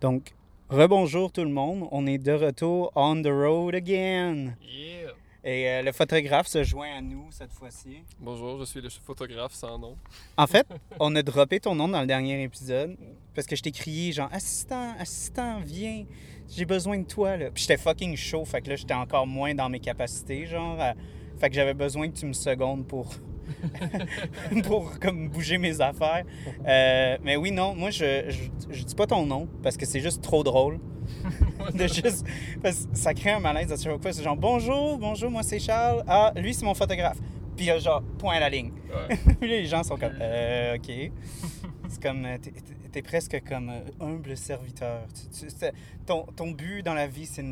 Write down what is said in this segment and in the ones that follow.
Donc, rebonjour tout le monde. On est de retour on the road again. Yeah! Et euh, le photographe se joint à nous cette fois-ci. Bonjour, je suis le photographe sans nom. En fait, on a droppé ton nom dans le dernier épisode parce que je t'ai crié genre assistant, assistant, viens, j'ai besoin de toi là. Puis j'étais fucking chaud, fait que là j'étais encore moins dans mes capacités genre. Fait que j'avais besoin que tu me secondes pour pour comme bouger mes affaires. Euh, mais oui, non, moi je, je, je dis pas ton nom parce que c'est juste trop drôle. de juste parce que ça crée un malaise à chaque fois. C'est genre bonjour, bonjour, moi c'est Charles. Ah, lui c'est mon photographe. Puis genre point à la ligne. Ouais. Puis les gens sont comme euh, ok. C'est comme euh, t'es, presque comme humble serviteur. Tu- tu- c'est- ton, ton but dans la vie c'est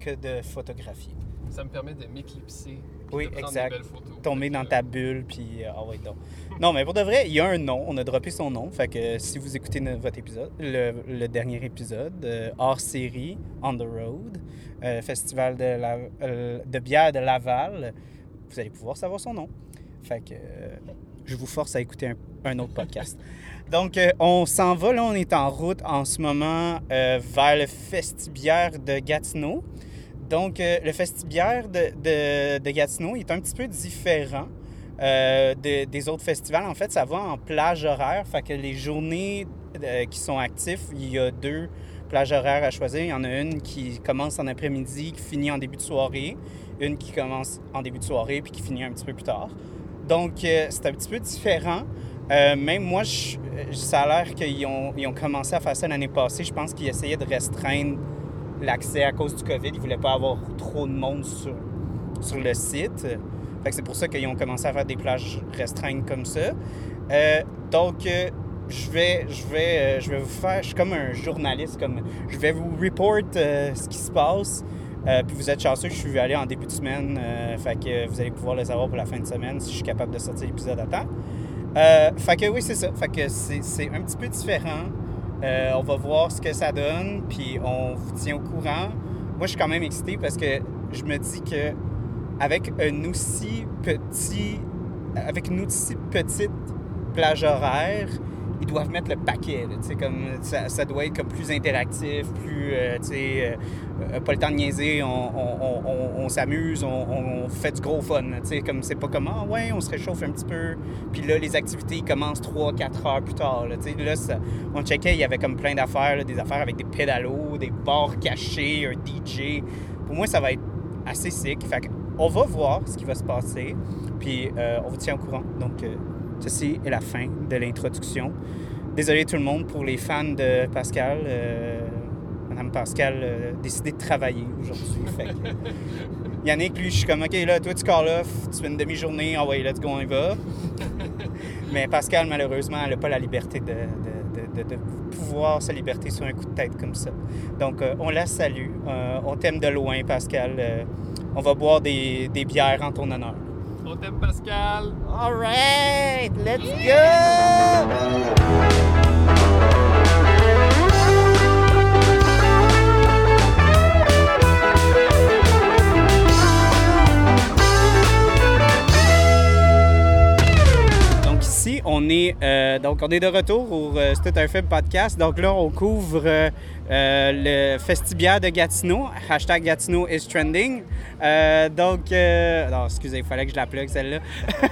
que de photographier. Ça me permet de m'éclipser. Oui, exact. Des belles photos. tomber dans ta bulle, puis euh, ah ouais, non. Non, mais pour de vrai, il y a un nom, on a droppé son nom, fait que euh, si vous écoutez votre épisode, le, le dernier épisode, euh, hors série, On the Road, euh, festival de, la, euh, de bière de Laval, vous allez pouvoir savoir son nom. Fait que euh, je vous force à écouter un, un autre podcast. Donc, euh, on s'en va, là, on est en route en ce moment euh, vers le festibière de Gatineau. Donc, euh, le festibière de, Gatineau est un petit peu différent euh, de- des autres festivals. En fait, ça va en plage horaire. Fait que les journées euh, qui sont actifs, il y a deux plages horaires à choisir. Il y en a une qui commence en après-midi, qui finit en début de soirée. Une qui commence en début de soirée puis qui finit un petit peu plus tard. Donc, c'est un petit peu différent. Même moi, ça a l'air qu'ils ont, ont commencé à faire ça l'année passée. Je pense qu'ils essayaient de restreindre l'accès à cause du COVID. Ils voulaient pas avoir trop de monde sur, sur le site. Fait que c'est pour ça qu'ils ont commencé à faire des plages restreintes comme ça. Euh, donc, euh, je vais, je, vais, euh, je vais vous faire... Je suis comme un journaliste. Comme, je vais vous report ce qui se passe. Puis vous êtes chanceux je suis allé en début de semaine. fait que vous allez pouvoir le savoir pour la fin de semaine si je suis capable de sortir l'épisode à temps. Fait que oui, c'est ça. Fait que c'est un petit peu différent. Euh, on va voir ce que ça donne, puis on vous tient au courant. Moi, je suis quand même excité parce que je me dis que avec un aussi petit, avec une aussi petite plage horaire, ils doivent mettre le paquet. comme ça, ça doit être comme plus interactif, plus, euh, sais, euh, pas le temps de niaiser, on, on- on- s'amuse, on, fait du gros fun. là, comme c'est pas comme ah ouais, on se réchauffe un petit peu. Puis là, les activités ils commencent 3-4 heures plus tard. Là, là ça- on checkait, il y avait comme plein d'affaires, des affaires avec des pédalos, des bars cachés, un DJ. Pour moi, ça va être assez sick. Fait que on va voir ce qui va se passer. Puis euh, on vous tient au courant. Donc, euh, ceci est la fin de l'introduction. Désolé tout le monde pour les fans de Pascal. Euh, Madame Pascal euh, a décidé de travailler aujourd'hui. Yannick, lui, je suis comme, OK, là, toi, tu call off, tu fais une demi-journée, ah ouais, let's go, on y va. Mais Pascal, malheureusement, elle n'a pas la liberté de, de- de- de- de pouvoir sa liberté sur un coup de tête comme ça. Donc, euh, on la salue. Euh, on t'aime de loin, Pascal. Euh, on va boire des, des bières en ton honneur. On t'aime, Pascal! All right, let's go! Donc on est de retour au euh, C'est un film podcast. Donc là, on couvre euh, euh, le festibière de Gatineau. Hashtag Gatineau is trending. Donc, euh, excusez, il fallait que je la plug celle-là.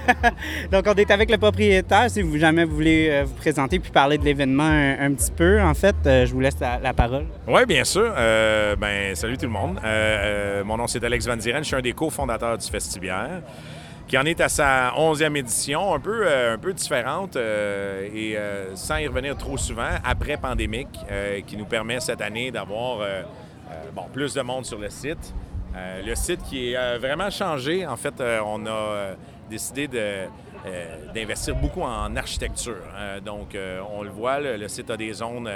donc on est avec le propriétaire. Si vous jamais vous voulez vous présenter puis parler de l'événement un, petit peu, en fait, je vous laisse la, parole. Oui, bien sûr. Ben, salut tout le monde. Mon nom, c'est Alex Van Dieren. Je suis un des cofondateurs du Festibière, qui en est à sa 11e édition, un peu, euh, un peu différente euh, et euh, sans y revenir trop souvent, après pandémique, qui nous permet cette année d'avoir bon, plus de monde sur le site. Le site qui est vraiment changé. En fait, on a décidé d'investir beaucoup en architecture. Euh, donc, on le voit, le, le site a des zones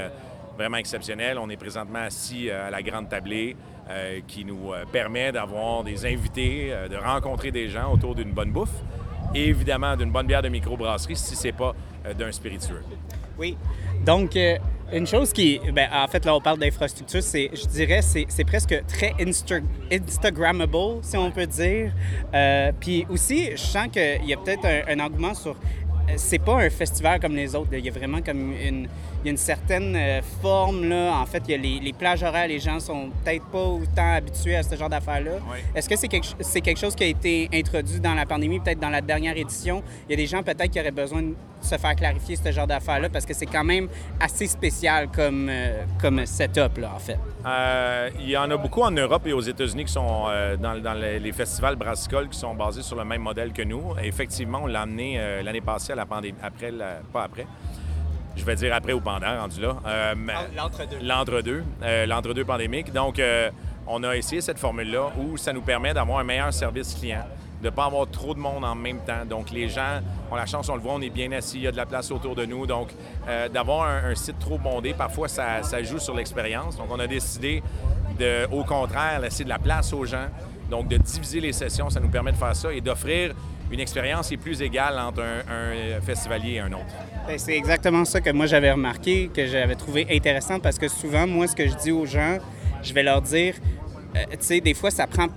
vraiment exceptionnelles. On est présentement assis à la grande tablée euh, qui nous euh, permet d'avoir des invités, euh, de rencontrer des gens autour d'une bonne bouffe et évidemment d'une bonne bière de microbrasserie si c'est pas d'un spiritueux. Oui. Donc, une chose qui. Ben, en fait, là, on parle d'infrastructure, c'est, je dirais, c'est, presque très Insta- Instagrammable, si on peut dire. Puis aussi, je sens qu'il y a peut-être un, un engouement sur. Euh, C'est pas un festival comme les autres. Il y a vraiment comme une, il y a une certaine euh, forme. Là. En fait, il y a les, les plages horaires, les gens sont peut-être pas autant habitués à ce genre d'affaires-là. Oui. Est-ce que c'est quelque, c'est quelque chose qui a été introduit dans la pandémie, peut-être dans la dernière édition? Il y a des gens peut-être qui auraient besoin se faire clarifier ce genre d'affaires-là parce que c'est quand même assez spécial comme, euh, comme setup, là, en fait. Euh, il y en a beaucoup en Europe et aux États-Unis qui sont euh, dans, dans les, les festivals brassicoles qui sont basés sur le même modèle que nous. Et effectivement, on l'a amené euh, l'année passée à la pandémie, après, la- pas après. Je vais dire après ou pendant, rendu là. Euh, mais- L'entre-deux. L'entre-deux, euh, l'entre-deux pandémique. Donc, euh, on a essayé cette formule-là où ça nous permet d'avoir un meilleur service client, de ne pas avoir trop de monde en même temps. Donc, les gens ont la chance, on le voit, on est bien assis, il y a de la place autour de nous. Donc, euh, d'avoir un, site trop bondé, parfois, ça, ça joue sur l'expérience. Donc, on a décidé de, au contraire, laisser de la place aux gens. Donc, de diviser les sessions, ça nous permet de faire ça et d'offrir une expérience qui est plus égale entre un, un festivalier et un autre. Ben, c'est exactement ça que moi j'avais remarqué, que j'avais trouvé intéressant parce que souvent, moi, ce que je dis aux gens, je vais leur dire, euh, tu sais, des fois, ça prend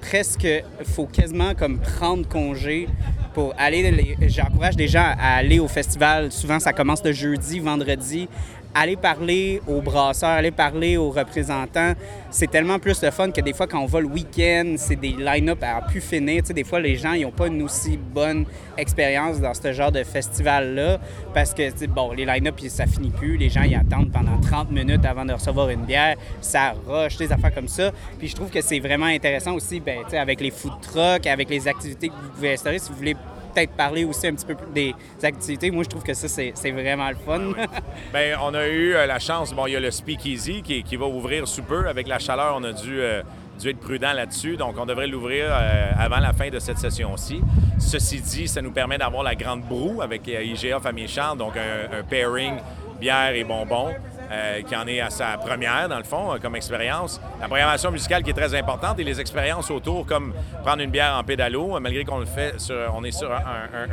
presque, faut quasiment comme prendre congé pour aller. J'encourage les gens à aller au festival. Souvent, ça commence le jeudi, vendredi. Aller parler aux brasseurs, aller parler aux représentants, c'est tellement plus le fun que des fois, quand on va le week-end, c'est des line-up à pu finir. Tu des fois, les gens, ils n'ont pas une aussi bonne expérience dans ce genre de festival-là parce que, les line-up, ça finit plus. Les gens, ils attendent pendant 30 minutes avant de recevoir une bière. Ça rush, des affaires comme ça. Puis je trouve que c'est vraiment intéressant aussi, ben, avec les food trucks, avec les activités que vous pouvez installer. Si vous voulez peut-être parler aussi un petit peu plus des activités, moi, je trouve que ça, c'est vraiment le fun. Bien, on a eu euh, la chance. Bon, il y a le Speakeasy qui, qui va ouvrir sous peu. Avec la chaleur, on a dû, euh, dû être prudent là-dessus. Donc, on devrait l'ouvrir euh, avant la fin de cette session-ci. Ceci dit, ça nous permet d'avoir la grande broue avec IGA Famille Charles, donc un, un pairing bière et bonbons. Euh, qui en est à sa première, dans le fond, euh, comme expérience. La programmation musicale qui est très importante et les expériences autour, comme prendre une bière en pédalo, euh, malgré qu'on le fait sur, on est sur un,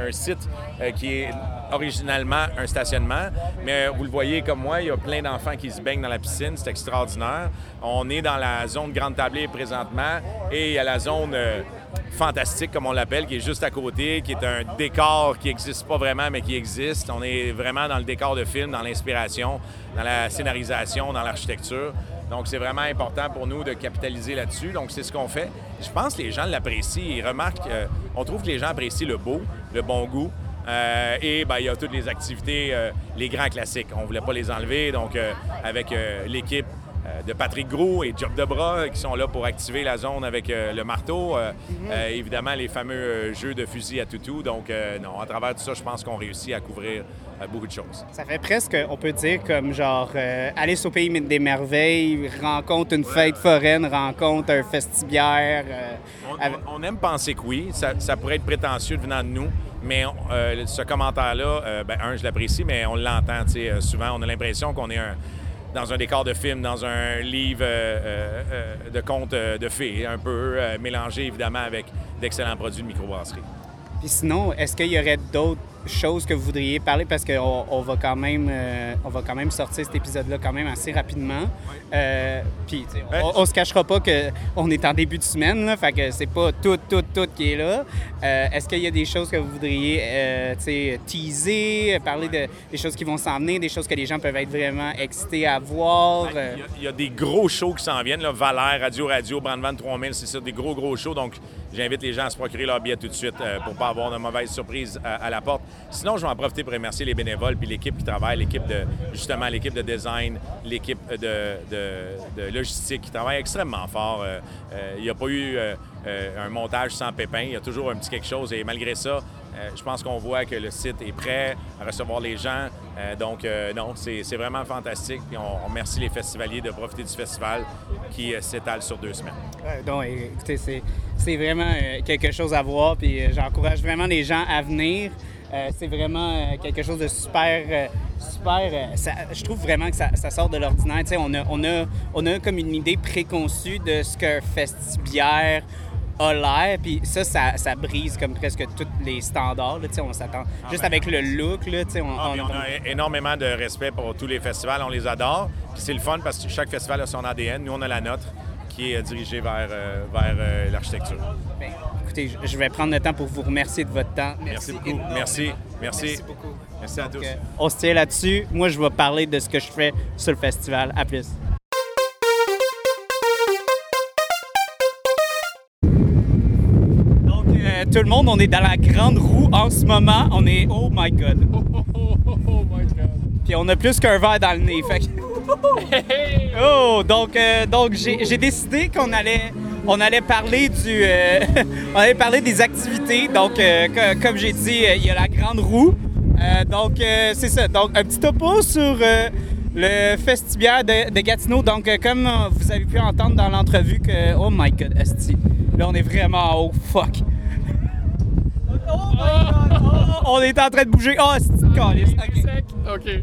un- site qui est originalement un stationnement, mais vous le voyez comme moi, il y a plein d'enfants qui se baignent dans la piscine, c'est extraordinaire. On est dans la zone Grande Tablée présentement et il y a la zone fantastique, comme on l'appelle, qui est juste à côté, qui est un décor qui n'existe pas vraiment, mais qui existe. On est vraiment dans le décor de film, dans l'inspiration, dans la scénarisation, dans l'architecture. Donc, c'est vraiment important pour nous de capitaliser là-dessus. Donc, c'est ce qu'on fait. Je pense que les gens l'apprécient. Ils remarquent, euh, on trouve que les gens apprécient le beau, le bon goût. Euh, et ben, il y a toutes les activités, euh, les grands classiques. On ne voulait pas les enlever. Donc, avec l'équipe de Patrick Gros et Job de Bras qui sont là pour activer la zone avec euh, le marteau. Euh, euh, évidemment, les fameux euh, jeux de fusil à toutou. Donc, euh, non, à travers tout ça, je pense qu'on réussit à couvrir euh, beaucoup de choses. Ça fait presque, on peut dire, comme genre euh, Alice au pays des merveilles, rencontre une fête foraine, rencontre un festibiaire. euh, On, avec- on- on aime penser que oui. Ça, ça pourrait être prétentieux venant de nous. Mais euh, ce commentaire-là, euh, ben, un, je l'apprécie, mais on l'entend. euh, souvent, on a l'impression qu'on est un- dans un décor de film, dans un livre euh, euh, euh, de contes de fées, un peu mélangé évidemment avec d'excellents produits de microbrasserie. Puis sinon, est-ce qu'il y aurait d'autres choses que vous voudriez parler parce qu'on on va quand même euh, on va quand même sortir cet épisode-là quand même assez rapidement. Euh, puis Ben, on, on se cachera pas que on est en début de semaine là, fait que c'est pas tout tout tout qui est là. Euh, est-ce qu'il y a des choses que vous voudriez teaser, parler de des choses qui vont s'en venir, des choses que les gens peuvent être vraiment excités à voir. Il y, a, il y a des gros shows qui s'en viennent. Là. Valère, Radio Radio, Brandvan 3000, c'est ça, des gros, gros shows. Donc, j'invite les gens à se procurer leur billet tout de suite euh, pour pas avoir de mauvaises surprises à, à la porte. Sinon, je vais en profiter pour remercier les bénévoles puis l'équipe qui travaille, l'équipe de, justement, l'équipe de design, l'équipe de, de- logistique qui travaille extrêmement fort. Euh, euh, il n'y a pas eu euh, euh, un montage sans pépin. Il y a toujours un petit quelque chose. Et malgré ça, euh, je pense qu'on voit que le site est prêt à recevoir les gens. Euh, donc, euh, non, c'est vraiment fantastique. Puis on, remercie les festivaliers de profiter du festival qui euh, s'étale sur deux semaines. Donc, écoutez, c'est, vraiment euh, quelque chose à voir, puis euh, j'encourage vraiment les gens à venir. Euh, c'est vraiment euh, quelque chose de super, euh, super. euh, je trouve vraiment que ça, sort de l'ordinaire. On a, on a, on a comme une idée préconçue de ce qu'un festibiaire a l'air, puis ça, ça, ça brise comme presque tous les standards. là. On s'attend juste ben, avec le look, là, on, Ah, on- on a énormément de respect pour tous les festivals. On les adore. Puis c'est le fun parce que chaque festival a son ADN. Nous, on a la nôtre qui est dirigée vers, euh, vers euh, l'architecture. Ben, écoutez, je- vais prendre le temps pour vous remercier de votre temps. Merci beaucoup. énormément. Merci. Merci. Merci beaucoup. Merci à Donc, tous. euh, on se tient là-dessus. Moi, je vais parler de ce que je fais sur le festival. À plus. Tout le monde, on est dans la grande roue en ce moment. On est. Oh my god. Oh, oh, oh, oh, oh my god. Puis on a plus qu'un verre dans le nez. Fait que-! Oh, donc, euh, donc j'ai décidé qu'on allait, on allait parler du, euh, on allait parler des activités. Donc, euh, co- comme j'ai dit, euh, il y a la grande roue. Donc, c'est ça. Donc, un petit topo sur le festival de, de Gatineau. Donc, comme vous avez pu entendre dans l'entrevue que, oh my God, esti, là on est vraiment en haut. Fuck. Oh my God. Oh, on est en train de bouger. Oh, c'est. Ok. Sec. OK.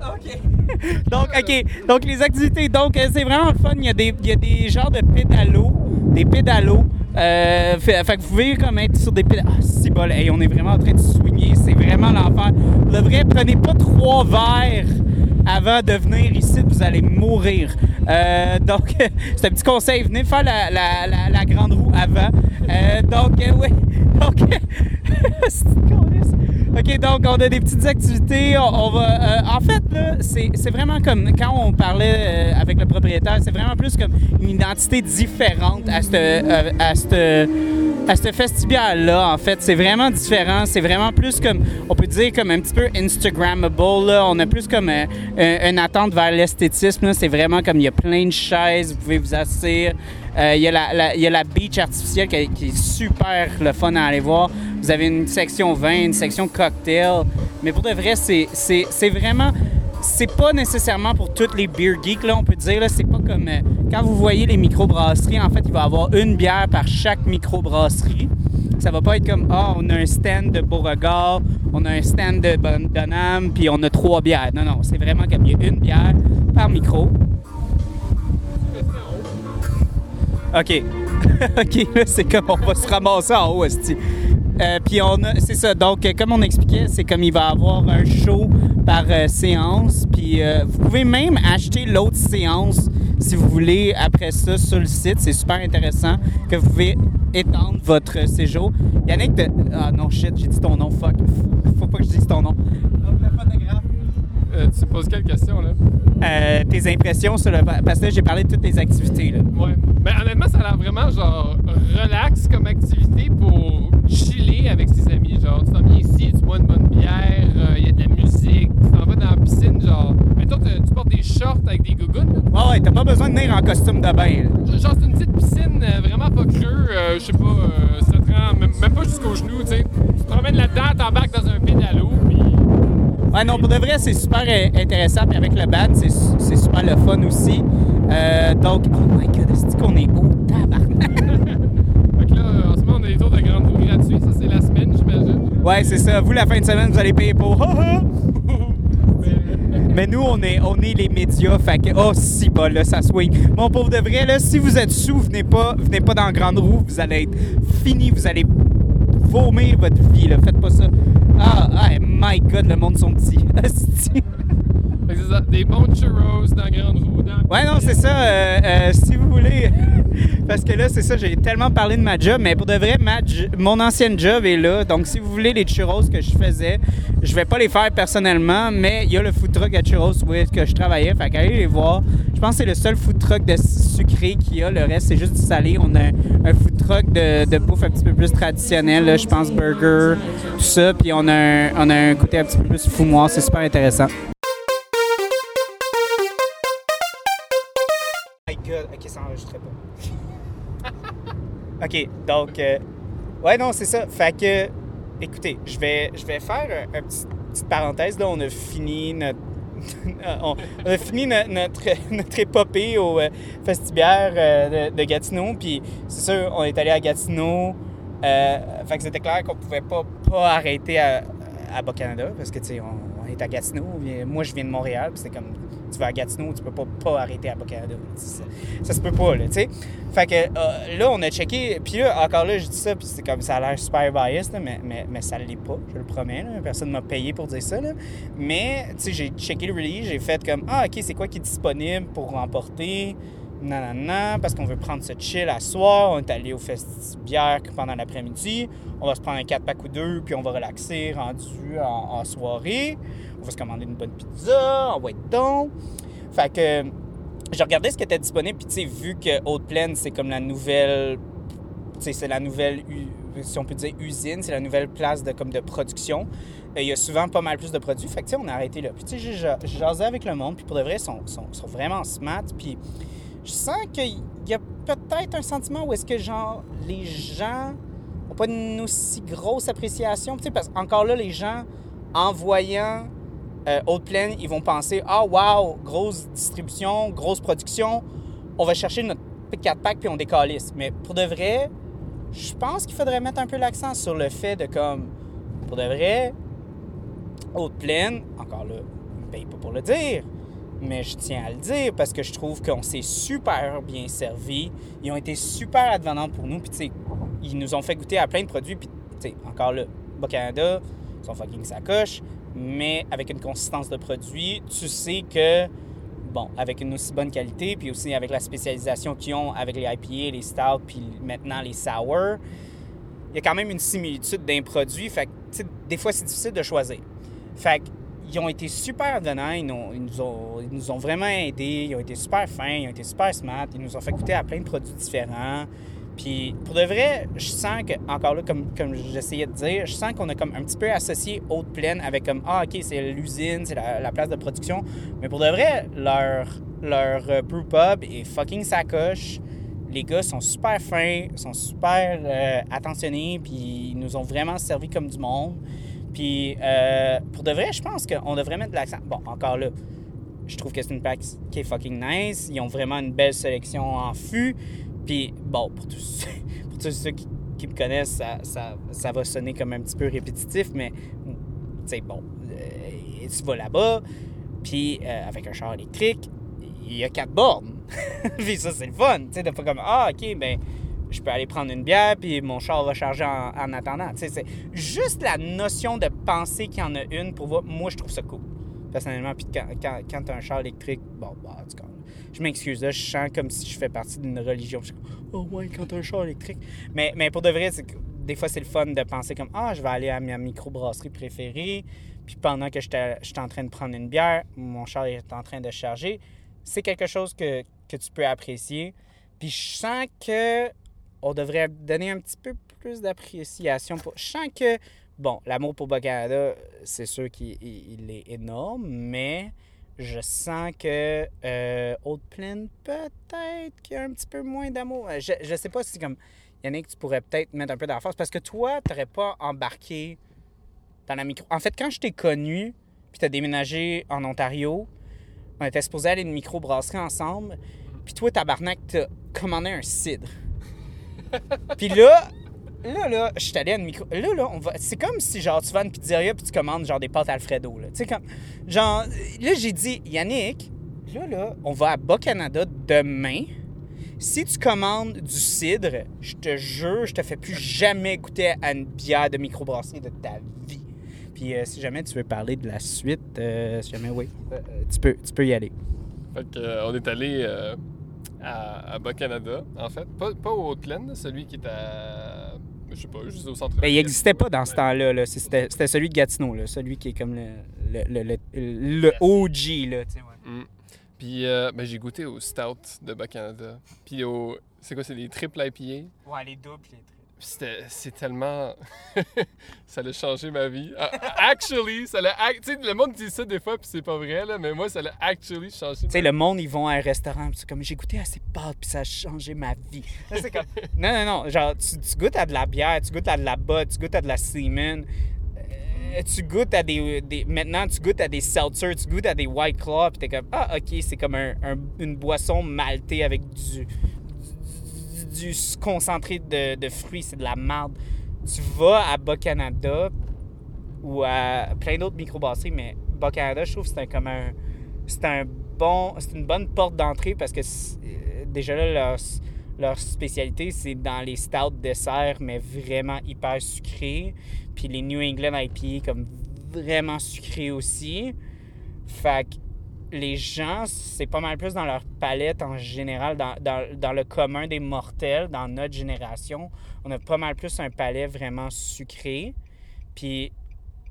Donc, OK. Donc, les activités. Donc, euh, c'est vraiment le fun. Il y a des, il y a des genres de pédalos. Des pédalos. Euh, fait, fait que vous pouvez comme être sur des pédalos. Ah, c'est bol. Hey, on est vraiment en train de swinguer. C'est vraiment l'enfer. Le vrai, prenez pas trois verres avant de venir ici. Vous allez mourir. Euh, donc, c'est un petit conseil. Venez faire la, la, la, la grande roue avant. Euh, donc, oui. Donc. OK, donc on a des petites activités. On, va. euh, en fait, c'est vraiment comme quand on parlait euh, avec le propriétaire, c'est vraiment plus comme une identité différente à ce euh, à cette- à ce festival-là. En fait, c'est vraiment différent. C'est vraiment plus comme, on peut dire comme un petit peu Instagrammable. On a plus comme euh, un- une attente vers l'esthétisme. C'est vraiment comme il y a plein de chaises, vous pouvez vous asseoir. Euh, Il y, a la- il y a la beach artificielle qui, est super le fun à aller voir. Vous avez une section vin, une section cocktail. Mais pour de vrai, c'est vraiment. C'est pas nécessairement pour toutes les beer geeks, là, on peut dire. C'est pas comme. euh, quand vous voyez les microbrasseries, en fait, il va y avoir une bière par chaque microbrasserie. Ça va pas être comme, ah, on a un stand de Beauregard, on a un stand de Bon- Bonham, puis on a trois bières. Non, non, c'est vraiment comme il y a une bière par micro. OK. OK, là, c'est comme on va se ramasser en haut, esti. Euh, puis on a, c'est ça. Donc, euh, comme on expliquait, c'est comme il va avoir un show par euh, séance. Puis vous pouvez même acheter l'autre séance si vous voulez après ça sur le site. C'est super intéressant que vous pouvez étendre votre séjour. Yannick, de... ah non, shit, j'ai dit ton nom, fuck. Faut pas que je dise ton nom. Donc, le photographe. Euh, tu poses quelle question, là? Euh, tes impressions sur le. Parce que là, j'ai parlé de toutes tes activités. Là. Ouais. Ben, honnêtement, ça a l'air vraiment, genre, relax comme activité pour chiller avec ses amis. Genre, tu t'en viens ici, tu bois une bonne bière, euh, il y a de la musique, tu t'en vas dans la piscine, genre. Mettons, tu tu portes des shorts avec des gougounes, là? Ouais, ouais, t'as pas besoin de venir en costume de bain. là. Genre, c'est une petite piscine euh, vraiment pas creux, je sais pas, euh, ça te rend même, même pas jusqu'aux genoux, tu sais. Tu te promènes là-dedans, t'embarques dans un pédalo. Ouais, non, pour de vrai, c'est super euh, intéressant. Puis avec le band, c'est su- c'est super le fun aussi. Euh, donc, oh my god, est-ce qu'on est haut, tabarnak? Fait que là, en ce moment, on a des tours de grande roue gratuits, ça c'est la semaine, j'imagine. Ouais, c'est ça. Vous, la fin de semaine, vous allez payer pour. Mais- nous, on est, on est les médias. Fait que, oh, si, bah, là, ça swing. Bon, pour de vrai, là, si vous êtes sous, venez pas, venez pas dans la grande roue. Vous allez être fini. Vous allez vomir votre vie, là. Faites pas ça. Ah, ah, my god, le monde sont petits. Des bons churros dans la grande roue. Dans Ouais, non, c'est ça. euh, euh, si vous voulez. Parce que là, c'est ça, j'ai tellement parlé de ma job, mais pour de vrai, mon ancienne job est là. Donc, si vous voulez les churros que je faisais, je vais pas les faire personnellement, mais il y a le food truck à churros est-ce que je travaillais. Fait qu'allez les voir. Je pense que c'est le seul food truck de sucré qu'il y a. Le reste, c'est juste du salé. On a un food truck de, de bouffe un petit peu plus traditionnel. je pense burger, tout ça. Puis on a un, côté un petit peu plus fumoir. C'est super intéressant. Ok, ça enregistrait pas. Ok, donc, euh, ouais, non, c'est ça. Fait que, écoutez, je vais, je vais faire un, un petit- petite parenthèse. Là, on a fini notre. on, a fini no- notre, notre épopée au euh, Festibière euh, de, Gatineau. Puis, c'est sûr, on est allé à Gatineau. Euh, fait que c'était clair qu'on pouvait pas, pas arrêter à, à Bas-Canada parce que, tu sais, on, on est à Gatineau. Moi, je viens de Montréal. Puis c'était comme, tu vas à Gatineau, tu peux pas, arrêter à Bas-Canada. Ça, ça se peut pas, là, tu sais. Fait que euh, là, on a checké. Puis là, encore là, je dis ça, puis c'est comme ça a l'air super biased, mais, mais, mais ça l'est pas, je le promets. Là. Personne m'a payé pour dire ça. Là. Mais, tu sais, j'ai checké le release, j'ai fait comme, ah, OK, c'est quoi qui est disponible pour remporter? Nanana, parce qu'on veut prendre ce chill à soir. On est allé au festibière pendant l'après-midi. On va se prendre un 4 pack ou deux, puis on va relaxer rendu en, soirée. On va se commander une bonne pizza, on va être. Fait que j'ai regardé ce qui était disponible, puis tu sais, vu que Haute Plaine, c'est comme la nouvelle. Tu sais, c'est la nouvelle, si on peut dire usine, c'est la nouvelle place de, comme de production. Euh, Il y a souvent pas mal plus de produits. Fait que, tu sais, on a arrêté là. Puis, tu sais, j'ai ja- j'ai jasé avec le monde, puis pour de vrai, ils sont, sont, sont vraiment smart. Puis, je sens qu'il y a peut-être un sentiment où est-ce que, genre, les gens n'ont pas une aussi grosse appréciation. Tu sais, parce qu'encore là, les gens, en voyant euh, Haute Plaine, ils vont penser Ah, wow, grosse distribution, grosse production, on va chercher notre 4-pack puis on décalisse. Mais pour de vrai, je pense qu'il faudrait mettre un peu l'accent sur le fait de comme, pour de vrai, Haute Plaine, encore là, ils me payent pas pour le dire, mais je tiens à le dire parce que je trouve qu'on s'est super bien servi. Ils ont été super advenants pour nous, puis ils nous ont fait goûter à plein de produits, puis encore là, Bas-Canada, sont fucking sacoche, mais avec une consistance de produit, tu sais que, bon, avec une aussi bonne qualité, puis aussi avec la spécialisation qu'ils ont avec les IPA, les stouts, puis maintenant les sour, il y a quand même une similitude d'un produit, des fois, c'est difficile de choisir. Fait que, ils ont été super advenants, ils, nous- ont, vraiment aidés, ils ont été super fins, ils ont été super smart, ils nous ont fait goûter à plein de produits différents. Puis pour de vrai, je sens que, encore là, comme, j'essayais de dire, je sens qu'on a comme un petit peu associé Haute Plaine avec comme Ah, ok, c'est l'usine, c'est la, la place de production. Mais pour de vrai, leur, leur euh, brew pub est fucking sacoche. Les gars sont super fins, sont super euh, attentionnés, puis ils nous ont vraiment servi comme du monde. Puis euh, pour de vrai, je pense qu'on devrait mettre de l'accent. Bon, encore là, je trouve que c'est une pack qui est fucking nice. Ils ont vraiment une belle sélection en fût. Puis bon, pour tous, pour tous ceux qui, me connaissent, ça, ça, ça va sonner comme un petit peu répétitif, mais tu sais, bon, euh, tu vas là-bas, puis euh, avec un char électrique, il y a quatre bornes. puis ça, c'est le fun. Tu sais, de pas comme, ah, ok, ben, je peux aller prendre une bière, puis mon char va charger en, en attendant. Tu c'est juste la notion de penser qu'il y en a une pour voir. Moi, je trouve ça cool. Personnellement, puis quand, quand, quand t'as un char électrique, bon, bah, en cas, je m'excuse, là, je sens comme si je fais partie d'une religion. Je oh ouais, quand t'as un char électrique. Mais, mais pour de vrai, des fois, c'est le fun de penser comme, ah, je vais aller à ma microbrasserie préférée, puis pendant que j'étais en train de prendre une bière, mon char est en train de charger. C'est quelque chose que, que tu peux apprécier. Puis je sens que on devrait donner un petit peu plus d'appréciation. Pour... Je sens que, bon, l'amour pour Bas-Canada, c'est sûr qu'il il- il est énorme, mais je sens que euh, Haute-Plaine, peut-être qu'il y a un petit peu moins d'amour. Euh, Je, je sais pas si, comme, Yannick, tu pourrais peut-être mettre un peu d'emphase, parce que toi, tu n'aurais pas embarqué dans la micro... En fait, quand je t'ai connu, puis tu as déménagé en Ontario, on était supposé aller une microbrasserie ensemble, puis toi, tabarnak, t'as commandé un cidre. Puis là, là, là, je suis allé à une micro. Là, là, on va. C'est comme si, genre, tu vas à une pizzeria puis tu commandes, genre, des pâtes Alfredo, là. Tu sais, comme. Genre, là, j'ai dit, Yannick, là, là, on va à Bas-Canada demain. Si tu commandes du cidre, je te jure, je te fais plus jamais goûter à une bière de microbrasserie de ta vie. Puis euh, si jamais tu veux parler de la suite, euh, si jamais oui, euh, tu, peux, tu peux y aller. Fait que, euh, on est allé à, à Bas-Canada, en fait. Pas, pas au Haute-Plaine, celui qui est à. Je sais pas, juste au centre. Ben, il n'existait pas dans ce temps-là. Là. C'était, c'était celui de Gatineau, là. celui qui est comme le, le, le, le, le OG. Là, tu sais, ouais. Mm. Puis euh, ben, j'ai goûté au Stout de Bas-Canada. Puis au. C'est quoi, c'est des triple IPA? Ouais, les doubles, les c'était- c'est tellement. ça a changé ma vie. Ah, Actually, ça l'a. Tu sais, le monde dit ça des fois, puis c'est pas vrai, là, mais moi, ça l'a actually changé Tu sais, le monde, ils vont à un restaurant, puis c'est comme j'ai goûté à ces pâtes, puis ça a changé ma vie. C'est comme, non, non, non. Genre, tu, tu goûtes à de la bière, tu goûtes à de la botte, tu goûtes à de la semen. euh, tu goûtes à des, des- Maintenant, tu goûtes à des seltzers, tu goûtes à des White Claw, puis t'es comme, ah, ok, c'est comme un- un- une boisson maltée avec du, du, concentré de, de fruits, c'est de la merde. Tu vas à Bas-Canada ou à plein d'autres microbrasseries, mais Bas-Canada, je trouve que c'est comme un. C'est un bon. C'est une bonne porte d'entrée parce que euh, déjà là, leur, leur spécialité, c'est dans les stouts desserts, mais vraiment hyper sucrés. Puis les New England IPA, comme vraiment sucrés aussi. Fait que les gens, c'est pas mal plus dans leur palette en général, dans, dans- dans le commun des mortels, dans notre génération. On a pas mal plus un palais vraiment sucré. Puis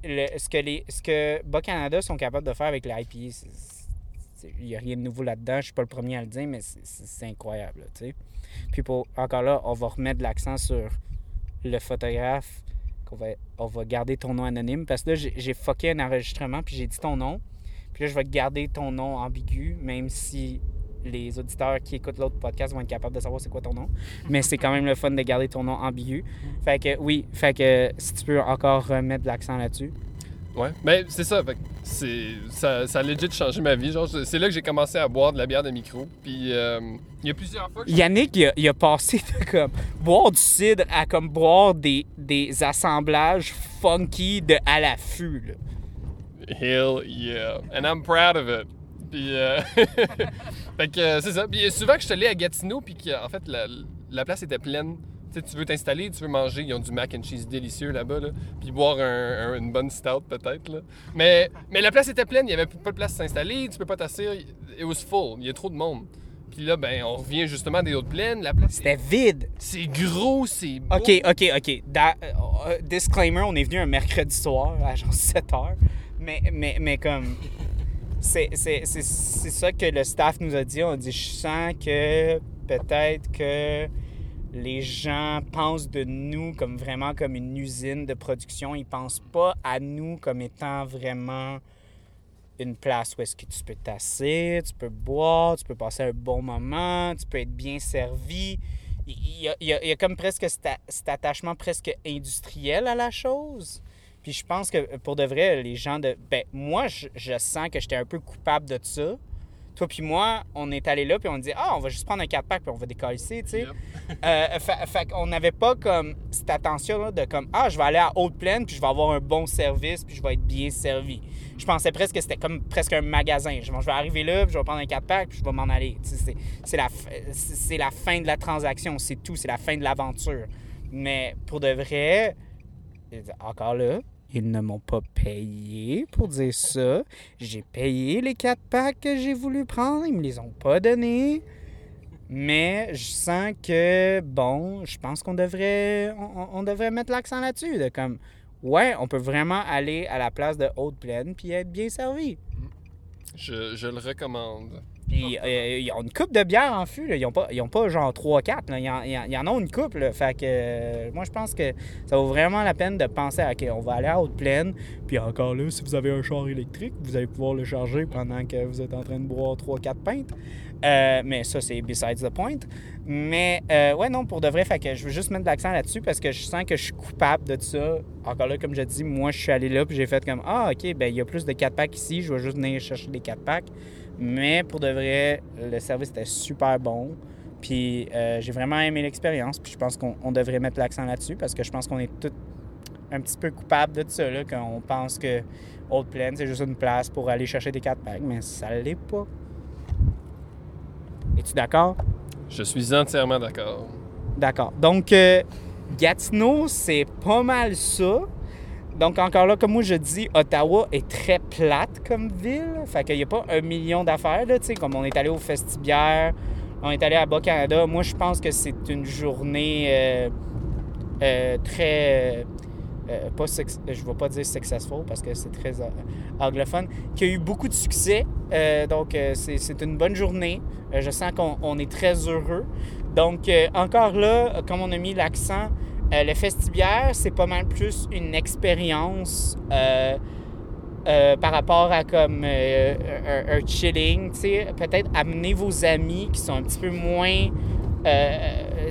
le- ce que les ce que Bas-Canada sont capables de faire avec l'IPA, il n'y a rien de nouveau là-dedans. Je suis pas le premier à le dire, mais c'est- incroyable. Puis pour, encore là, on va remettre l'accent sur le photographe. va, on va garder ton nom anonyme. Parce que là, j'ai fucké un enregistrement, puis j'ai dit ton nom. Puis là, je vais garder ton nom ambigu, même si les auditeurs qui écoutent l'autre podcast vont être capables de savoir c'est quoi ton nom. Mais c'est quand même le fun de garder ton nom ambigu. Fait que oui, fait que si tu peux encore remettre de l'accent là-dessus. Ouais. Ben, c'est ça. C'est, ça, ça a legit changé ma vie. Genre, c'est là que j'ai commencé à boire de la bière de micro. Puis, euh, il y a plusieurs fois que Yannick, il a, il a passé de comme boire du cidre à comme boire des, des assemblages funky de à l'affût. Hell yeah. And I'm proud of it. Puis, euh, fait que euh, c'est ça. Puis, souvent que je suis allé à Gatineau, puis qu'en fait, la, la place était pleine. Tu sais, tu veux t'installer, tu veux manger. Ils ont du mac and cheese délicieux là-bas, là. Puis boire un- un- une bonne stout, peut-être, là. Mais, mais la place était pleine, il y avait pas de place à s'installer, tu peux pas t'asseoir. It was full. Il y a trop de monde. Puis là, ben, on revient justement des autres plaines. La place, C'était vide. c'est gros, c'est beau. OK, OK, OK. Da- euh, euh, disclaimer, on est venu un mercredi soir à genre 7 h. Mais, mais, mais comme. C'est ça que le staff nous a dit. On dit Je sens que peut-être que les gens pensent de nous comme vraiment comme une usine de production. Ils pensent pas à nous comme étant vraiment une place où est-ce que tu peux t'asseoir, tu peux boire, tu peux passer un bon moment, tu peux être bien servi. Il y a, il y a- il y a comme presque cet, cet attachement presque industriel à la chose. Puis je pense que pour de vrai, les gens de... Ben, moi, je, je sens que j'étais un peu coupable de ça. Toi puis moi, on est allé là, puis on dit « Ah, on va juste prendre un 4-pack, puis on va décoller, tu sais. Yep. Euh, fa- fait qu'on n'avait pas comme cette attention-là de comme Ah, je vais aller à Haute-Plaine, puis je vais avoir un bon service, puis je vais être bien servi. Je pensais presque que c'était comme presque un magasin. Je, je vais arriver là, puis je vais prendre un 4-pack, puis je vais m'en aller. Tu sais, C'est, c'est, la, c'est la fin de la transaction, c'est tout, c'est la fin de l'aventure. Mais pour de vrai, encore là, ils ne m'ont pas payé pour dire ça. J'ai payé les 4 packs que j'ai voulu prendre, ils me les ont pas donnés. Mais je sens que, bon, je pense qu'on devrait, on devrait mettre l'accent là-dessus. De comme, ouais, on peut vraiment aller à la place de Haute-Plaine puis être bien servi. Je, je le recommande. Puis, euh, ils ont une coupe de bière en fût. là. Ils n'ont pas, pas genre 3-4. là. Ils, ils en- ont une coupe. là. Fait que euh, moi, je pense que ça vaut vraiment la peine de penser à OK, on va aller à Haute-Plaine. Puis encore là, si vous avez un char électrique, vous allez pouvoir le charger pendant que vous êtes en train de boire 3-4 pintes. Euh, mais ça, c'est besides the point. Mais euh, ouais, non, pour de vrai, je veux juste mettre l'accent là-dessus parce que je sens que je suis coupable de ça. Encore là, comme je dis, moi, je suis allé là puis j'ai fait comme Ah, OK, ben il y a plus de 4 packs ici, je vais juste venir chercher des 4 packs. Mais pour de vrai, le service était super bon. Puis euh, j'ai vraiment aimé l'expérience. Puis je pense qu'on on devrait mettre l'accent là-dessus parce que je pense qu'on est tous un petit peu coupables de ça, là, quand on pense que Haute-Plaine, c'est juste une place pour aller chercher des 4 packs. Mais ça l'est pas. Es-tu d'accord? Je suis entièrement d'accord. D'accord. Donc, euh, Gatineau, c'est pas mal ça. Donc, encore là, comme moi je dis, Ottawa est très plate comme ville. Fait qu'il n'y a pas un million d'affaires, là, tu sais, comme on est allé au Festibière, on est allé à Bas-Canada. Moi, je pense que c'est une journée euh, euh, très... euh, pas je ne vais pas dire successful parce que c'est très anglophone, qui a eu beaucoup de succès. Donc, c'est une bonne journée. Je sens qu'on on est très heureux. Donc, encore là, comme on a mis l'accent, euh, le Festibière, c'est pas mal plus une expérience euh, euh, par rapport à comme un, chilling, tu sais. Peut-être amener vos amis qui sont un petit peu moins...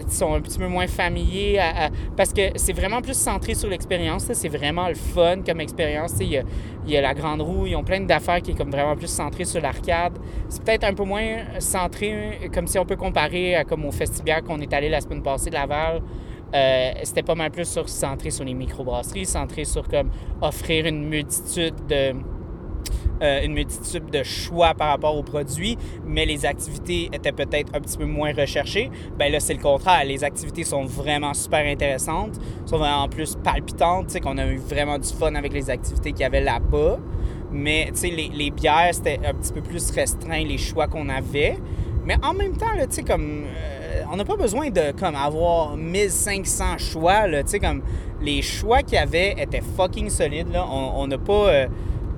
qui sont un petit peu moins familiers à- parce que c'est vraiment plus centré sur l'expérience c'est vraiment le fun comme expérience il y a, la grande roue ils ont plein d'affaires qui est comme vraiment plus centré sur l'arcade c'est peut-être un peu moins centré comme si on peut comparer à comme au festival qu'on est allé la semaine passée de Laval euh, c'était pas mal plus sur, centré sur les microbrasseries, centré sur comme offrir une multitude de euh, une multitude de choix par rapport aux produits, mais les activités étaient peut-être un petit peu moins recherchées. Ben là, c'est le contraire. Les activités sont vraiment super intéressantes, sont vraiment plus palpitantes. Tu sais, qu'on a eu vraiment du fun avec les activités qu'il y avait là-bas. Mais, tu sais, les, les bières, c'était un petit peu plus restreint, les choix qu'on avait. Mais en même temps, tu sais, comme... euh, on n'a pas besoin de, comme, avoir 1500 choix. Tu sais, comme, les choix qu'il y avait étaient fucking solides, là. On n'a pas... euh,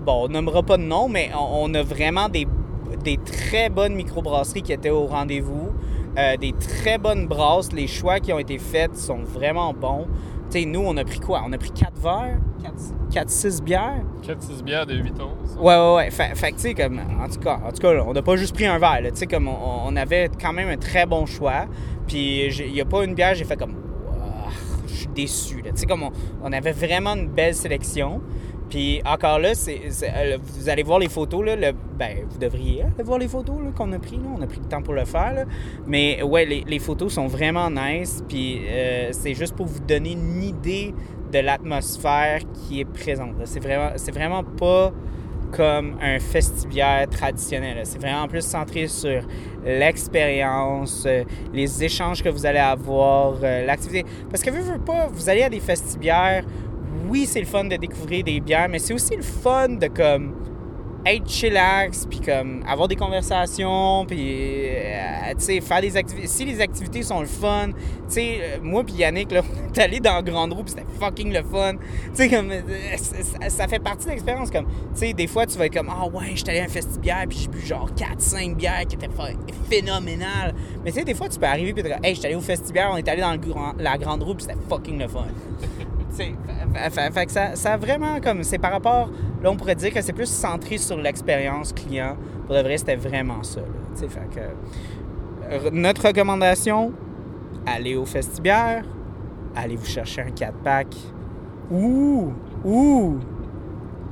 bon, on nommera pas de nom, mais on, on a vraiment des, des très bonnes microbrasseries qui étaient au rendez-vous. Euh, des très bonnes brasses. Les choix qui ont été faits sont vraiment bons. Tu sais, nous, on a pris quoi? On a pris 4 verres? 4-6 bières? 4-6 bières de 8 onces. Ouais, ouais, ouais. Fait, fait que, tu sais, comme, en tout cas, en tout cas là, on n'a pas juste pris un verre. Tu sais, comme, on, on avait quand même un très bon choix. Puis, il n'y a pas une bière, j'ai fait comme, je suis déçu, là. Tu sais, comme, on, on avait vraiment une belle sélection. Puis, encore là, euh, vous allez voir les photos, là. Ben, vous devriez aller voir les photos, qu'on a pris. On a pris le temps pour le faire. Mais, ouais, les, photos sont vraiment nice. Puis, euh, c'est juste pour vous donner une idée de l'atmosphère qui est présente. C'est vraiment, vraiment pas comme un festivière traditionnel. C'est vraiment plus centré sur l'expérience, euh, les échanges que vous allez avoir, l'activité. Parce que vous, veux pas, vous allez à des festivières, oui, c'est le fun de découvrir des bières, mais c'est aussi le fun de comme être chillax, puis comme avoir des conversations, puis euh, tu sais, faire des activités. Si les activités sont le fun, tu sais, euh, moi puis Yannick, là, on est allé dans Grande Roue, puis c'était fucking le fun. Tu sais, comme, euh, ça, fait partie de l'expérience. Comme, tu sais, des fois, tu vas être comme, ah ouais, j'étais allé à un festibière, puis j'ai bu genre 4-5 bières qui étaient ph- phénoménales. Mais tu sais, des fois, tu peux arriver, puis te dire, hey, j'étais allé au festibière, on est allé dans la Grande Roue, puis c'était fucking le fun. Fait- que ça, ça a vraiment comme. C'est par rapport. Là, on pourrait dire que c'est plus centré sur l'expérience client. Pour de vrai, c'était vraiment ça. euh, Notre recommandation allez au Festibière, allez vous chercher un 4-pack ou. ou.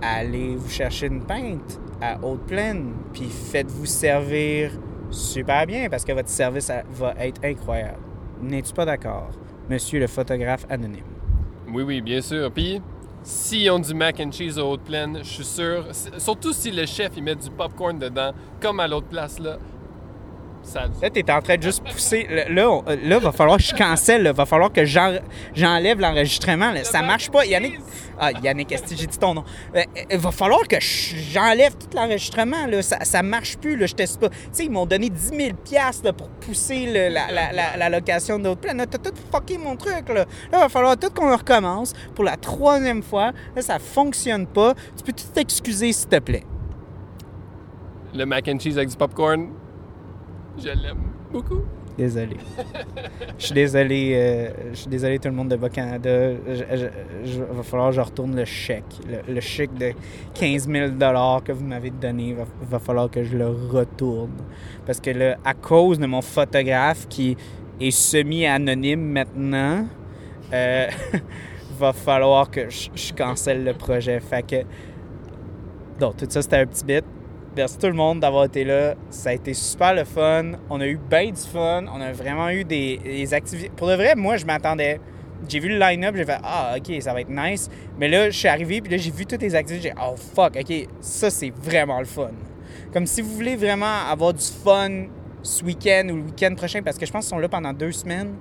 allez vous chercher une pinte à Haute-Plaine, puis faites-vous servir super bien parce que votre service va être incroyable. N'es-tu pas d'accord, monsieur le photographe anonyme? Oui, oui, bien sûr. Puis, s'ils ont du mac and cheese à haute plaine, je suis sûr, surtout si le chef il met du popcorn dedans, comme à l'autre place là, ça Là, t'es en train de juste pousser. Là, là, on- là, va falloir que je cancelle. Là. Va falloir que j'en- j'enlève l'enregistrement. Ça marche pas. Yannick. Ah, Yannick, est-ce que j'ai dit ton nom? Euh, Il va falloir que je- j'enlève tout l'enregistrement. là. Ça, ça marche plus. Là. Je teste pas. Tu sais, ils m'ont donné 10 000 piastres, là, pour pousser le- la, la, la, la location d'autres plans. Là, T'as tout fucké mon truc. Là. là, il va falloir tout qu'on recommence pour la troisième fois. Là, ça fonctionne pas. Tu peux tout t'excuser, s'il te plaît? le mac and cheese avec du popcorn, je l'aime beaucoup. Désolé. Je suis désolé, euh, je suis désolé tout le monde de Bas-Canada. Je- va falloir que je retourne le chèque. Le, le chèque de 15 000 que vous m'avez donné, va, va falloir que je le retourne. Parce que là, à cause de mon photographe qui est semi-anonyme maintenant, euh, va falloir que je, je cancelle le projet. Fait que... Donc, tout ça, c'était un petit bit. Merci tout le monde d'avoir été là. Ça a été super le fun. On a eu bien du fun. On a vraiment eu des, activités. Pour de vrai, moi, je m'attendais. J'ai vu le line-up, j'ai fait Ah, ok, ça va être nice. Mais là, je suis arrivé, puis là, j'ai vu toutes les activités. J'ai Oh, fuck, ok, ça, c'est vraiment le fun. Comme si vous voulez vraiment avoir du fun ce week-end ou le week-end prochain, parce que je pense qu'ils sont là pendant deux semaines.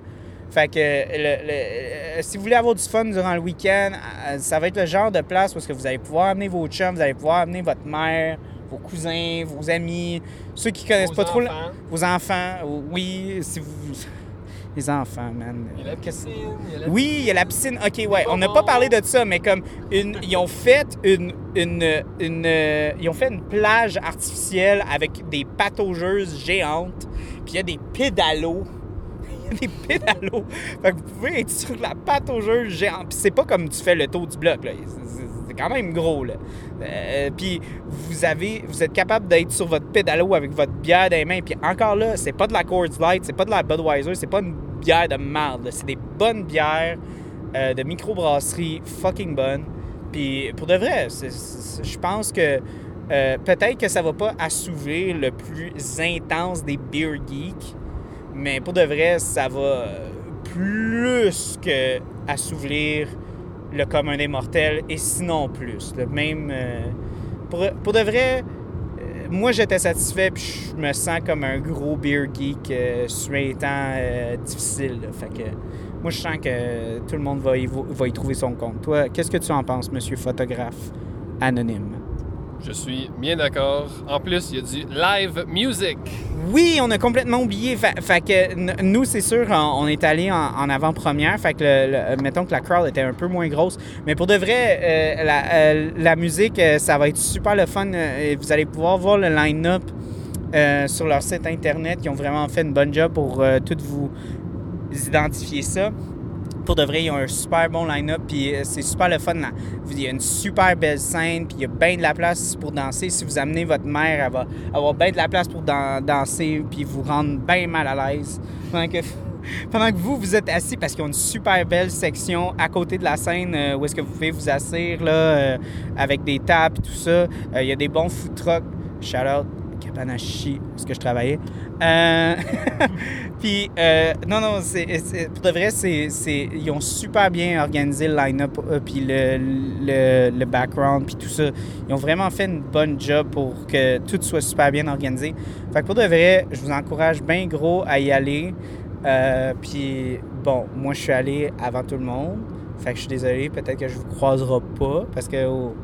Fait que le- euh, si vous voulez avoir du fun durant le week-end, euh, ça va être le genre de place où que vous allez pouvoir amener vos chums, vous allez pouvoir amener votre mère, vos cousins, vos amis, ceux qui connaissent Vos pas trop la- enfants. vos enfants. Oui, si vous les enfants, man. Il y a la piscine, il y a la oui, il y a la piscine. OK, ouais. On n'a pas parlé de ça, mais comme une, ils ont fait une, une, une, euh, ils ont fait une plage artificielle avec des pataugeuses géantes. Puis il y a des pédalos. Il y a des pédalos. Fait que vous pouvez être sur la pataugeuse géante. Puis c'est pas comme tu fais le tour du bloc, là. Quand même gros, là. Euh, puis vous avez, vous êtes capable d'être sur votre pédalo avec votre bière dans les mains. Puis encore là, c'est pas de la Coors Light, c'est pas de la Budweiser, c'est pas une bière de merde. C'est des bonnes bières euh, de microbrasserie fucking bonnes. Puis pour de vrai, je pense que euh, peut-être que ça va pas assouvir le plus intense des beer geeks, mais pour de vrai, ça va plus que assouvir le commun des mortels et sinon plus. Le même. euh, pour, pour de vrai, euh, moi j'étais satisfait puis je me sens comme un gros beer geek euh, sur un temps euh, difficile. là. Fait que moi je sens que tout le monde va y, va y trouver son compte. Toi, qu'est-ce que tu en penses, monsieur photographe anonyme? Je suis bien d'accord. En plus, il y a du live music. Oui, on a complètement oublié. Fait, que nous, c'est sûr, on, est allé en, avant-première. Fait que, le- mettons que la crowd était un peu moins grosse. Mais pour de vrai, euh, la, euh, la musique, euh, ça va être super le fun. Vous allez pouvoir voir le line-up sur leur site internet. Ils ont vraiment fait une bonne job pour tout vous identifier ça. De vrai, ils ont un super bon line-up, puis euh, c'est super le fun. là. Il y a une super belle scène, puis il y a bien de la place pour danser. Si vous amenez votre mère, elle va avoir bien de la place pour dan- danser, puis vous rendre bien mal à l'aise. Pendant que, pendant que vous, vous êtes assis, parce qu'ils ont une super belle section à côté de la scène euh, où est-ce que vous pouvez vous asseoir, là, euh, avec des tables et tout ça. Il y a des bons food trucks. Shout out Kapanashi, parce que je travaillais. Euh, puis, euh, non, non, pour de vrai, c'est, ils ont super bien organisé le line-up, euh, puis le, le, le background, puis tout ça. Ils ont vraiment fait une bonne job pour que tout soit super bien organisé. Fait que pour de vrai, je vous encourage bien gros à y aller. Euh, puis, bon, moi, je suis allé avant tout le monde. Fait que je suis désolé, peut-être que je vous croisera pas, parce que au,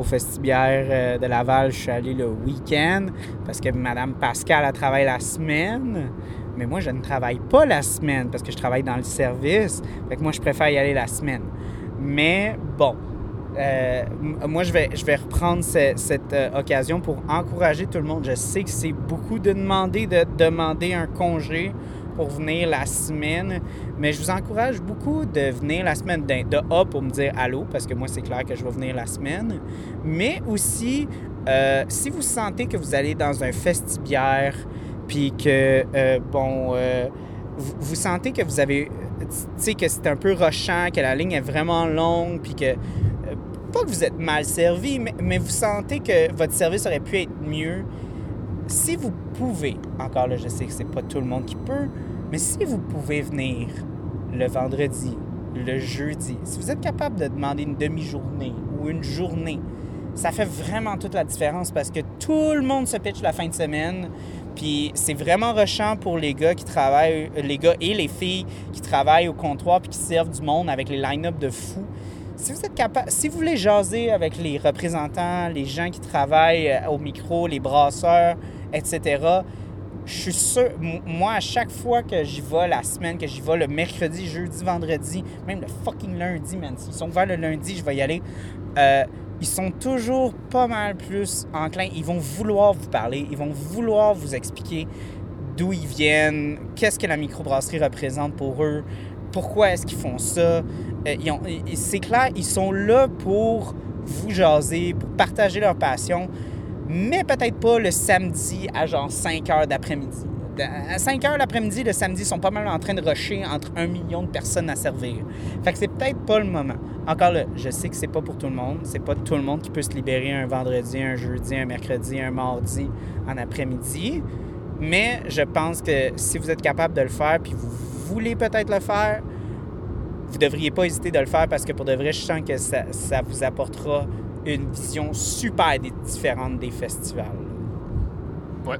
au euh, de Laval, je suis allé le week-end parce que Madame Pascal a travaillé la semaine. Mais moi, je ne travaille pas la semaine parce que je travaille dans le service. Fait que moi, je préfère y aller la semaine. Mais bon, euh, moi, je vais, je vais reprendre ce- cette euh, occasion pour encourager tout le monde. Je sais que c'est beaucoup de demander de demander un congé pour venir la semaine, mais je vous encourage beaucoup de venir la semaine. D'un- de A pour me dire allô, parce que moi, c'est clair que je vais venir la semaine, mais aussi, euh, si vous sentez que vous allez dans un festibière, puis que, euh, bon, euh, vous, vous sentez que vous avez, tu sais, que c'est un peu rochant, que la ligne est vraiment longue, puis que, pas que vous êtes mal servi, mais, mais vous sentez que votre service aurait pu être mieux, si vous pouvez, encore là, je sais que c'est pas tout le monde qui peut, mais si vous pouvez venir le vendredi, le jeudi, si vous êtes capable de demander une demi-journée ou une journée, ça fait vraiment toute la différence parce que tout le monde se pitch la fin de semaine. Puis c'est vraiment rushant pour les gars qui travaillent, les gars et les filles qui travaillent au comptoir puis qui servent du monde avec les line-up de fous. Si vous êtes capable, si vous voulez jaser avec les représentants, les gens qui travaillent euh, au micro, les brasseurs, etc., je suis sûr, moi, à chaque fois que j'y vais la semaine, que j'y vais le mercredi, jeudi, vendredi, même le fucking lundi, man, s'ils sont ouverts le lundi, je vais y aller. Euh, ils sont toujours pas mal plus enclins. Ils vont vouloir vous parler, ils vont vouloir vous expliquer d'où ils viennent, qu'est-ce que la microbrasserie représente pour eux, pourquoi est-ce qu'ils font ça. Euh, c'est clair, ils sont là pour vous jaser, pour partager leur passion, mais peut-être pas le samedi à genre 5 heures d'après-midi. À 5 heures l'après-midi, le samedi, ils sont pas mal en train de rusher entre un million de personnes à servir. Fait que c'est peut-être pas le moment. Encore là, je sais que c'est pas pour tout le monde. C'est pas tout le monde qui peut se libérer un vendredi, un jeudi, un mercredi, un mardi en après-midi. Mais je pense que si vous êtes capable de le faire, puis vous voulez peut-être le faire, vous devriez pas hésiter de le faire parce que pour de vrai, je sens que ça, ça vous apportera une vision super di- différente des festivals. Ouais.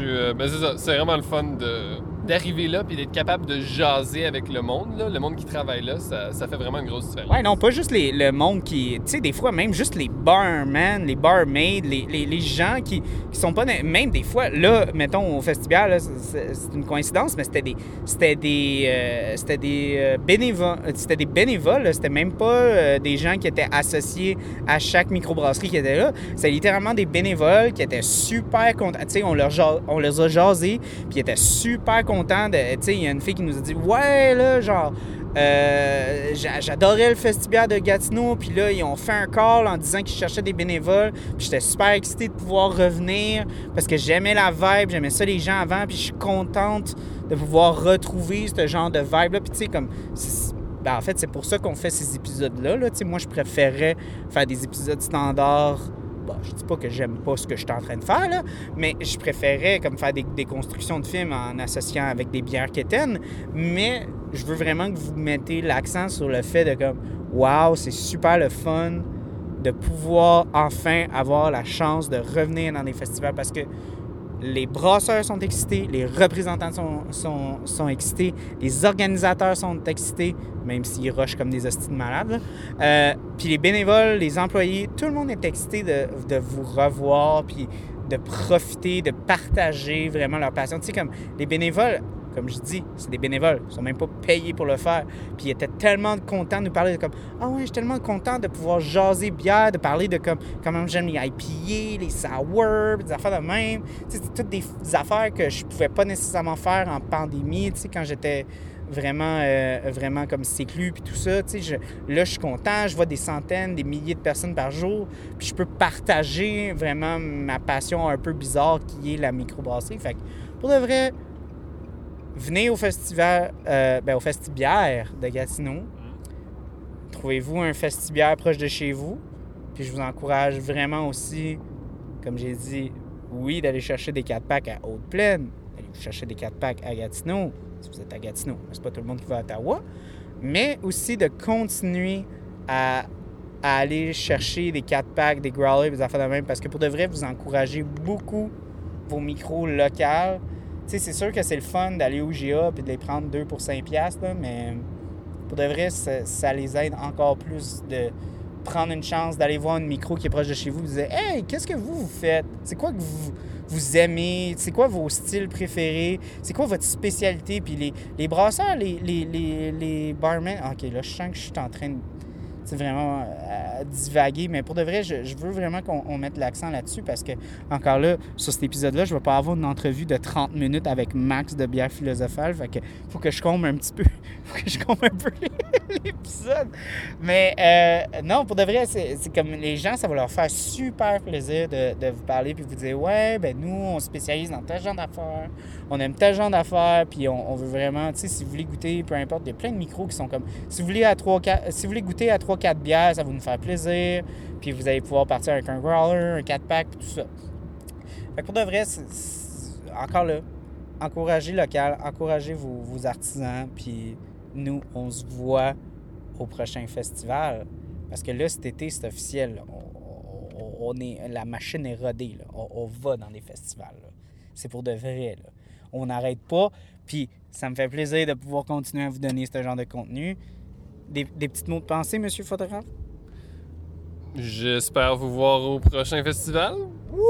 Euh, ben c'est ça. C'est vraiment le fun de d'arriver là puis d'être capable de jaser avec le monde. Là. Le monde qui travaille là, ça, ça fait vraiment une grosse différence. Ouais, non, pas juste les, le monde qui. Tu sais, des fois, même juste les barman, les barmaids, les, les, les gens qui, qui sont pas. Même des fois, là, mettons, au festival, c'est c'est une coïncidence, mais c'était des. C'était des. euh, c'était des euh, bénévoles. C'était des bénévoles, c'était même pas euh, des gens qui étaient associés à chaque microbrasserie qui était là. C'était littéralement des bénévoles qui étaient super contents. Tu sais, on, on les a jasés, puis ils étaient super contents Tu sais, il y a une fille qui nous a dit Ouais, là, genre. Euh, j'a- J'adorais le festival de Gatineau, puis là, ils ont fait un call en disant qu'ils cherchaient des bénévoles. Puis j'étais super excitée de pouvoir revenir parce que j'aimais la vibe, j'aimais ça les gens avant, puis je suis contente de pouvoir retrouver ce genre de vibe-là. Puis tu sais, comme. ben, en fait, c'est pour ça qu'on fait ces épisodes-là. Là. Sais, Moi, je préférais faire des épisodes standards. Bon, je dis pas que j'aime pas ce que je suis en train de faire, mais je préférais comme faire des, des constructions de films en associant avec des bières quétaines. Mais je veux vraiment que vous mettez l'accent sur le fait de comme Waouh, c'est super le fun de pouvoir enfin avoir la chance de revenir dans des festivals parce que les brasseurs sont excités, les représentants sont, sont, excités, les organisateurs sont excités, même s'ils rushent comme des hosties de malades. Euh, puis les bénévoles, les employés, tout le monde est excité de, de vous revoir, puis de profiter, de partager vraiment leur passion. Tu sais, comme les bénévoles, comme je dis, c'est des bénévoles, ils sont même pas payés pour le faire. Puis ils étaient tellement contents de nous parler de comme Ah ouais, je suis tellement content de pouvoir jaser bière, de parler de comme comment j'aime les IPA, les sour, des affaires de même. C'est toutes des affaires que je pouvais pas nécessairement faire en pandémie, tu sais, quand j'étais vraiment, euh, vraiment comme séclu puis tout ça. Tu sais, je- là, je suis content, je vois des centaines, des milliers de personnes par jour, puis je peux partager vraiment ma passion un peu bizarre qui est la microbrasserie. Fait que, pour de vrai, venez au festival, euh, ben, au festibière de Gatineau. Trouvez-vous un festibière proche de chez vous? Puis je vous encourage vraiment aussi, comme j'ai dit, oui, d'aller chercher des 4 packs à Haute-Plaine, d'aller chercher des 4 packs à Gatineau, si vous êtes à Gatineau. C'est pas tout le monde qui va à Ottawa. Mais aussi de continuer à, à aller chercher des 4 packs, des growlers, des affaires de même, parce que pour de vrai, vous encouragez beaucoup vos micros locales. Sais, c'est sûr que c'est le fun d'aller au GA et de les prendre 2 pour 5 piastres, mais pour de vrai, ça, ça les aide encore plus de prendre une chance d'aller voir un micro qui est proche de chez vous et dire Hey, qu'est-ce que vous, vous faites? C'est quoi que vous, vous aimez? C'est quoi vos styles préférés? C'est quoi votre spécialité? Puis les, les brasseurs, les, les, les, les barmen. Ok, là, je sens que je suis en train de vraiment euh, divaguer, mais pour de vrai, je, veux vraiment qu'on on mette l'accent là-dessus parce que, encore là, sur cet épisode-là, je vais pas avoir une entrevue de 30 minutes avec Max de Bière Philosophale. Fait que faut que je comble un petit peu. faut que je comble un peu l'épisode. Mais euh, non, pour de vrai, c'est c'est comme les gens, ça va leur faire super plaisir de, de vous parler puis vous dire Ouais, ben nous, on se spécialise dans tel genre d'affaires, on aime tel genre d'affaires, puis on, on veut vraiment, tu sais, si vous voulez goûter, peu importe, il y a plein de micros qui sont comme si vous voulez à 3 4 si vous voulez goûter à 3 4 bières, ça va nous faire plaisir, puis vous allez pouvoir partir avec un growler, un 4 pack, puis tout ça. Fait que pour de vrai, encore là, encouragez local, encouragez vos, artisans, puis nous, on se voit au prochain festival. Parce que là, cet été, c'est officiel. On, est, la machine est rodée. là. On, va dans les festivals. C'est pour de vrai. On n'arrête pas. Puis ça me fait plaisir de pouvoir continuer à vous donner ce genre de contenu. Des, des petites mots de pensée, monsieur le photographe? J'espère vous voir au prochain festival. Wouh!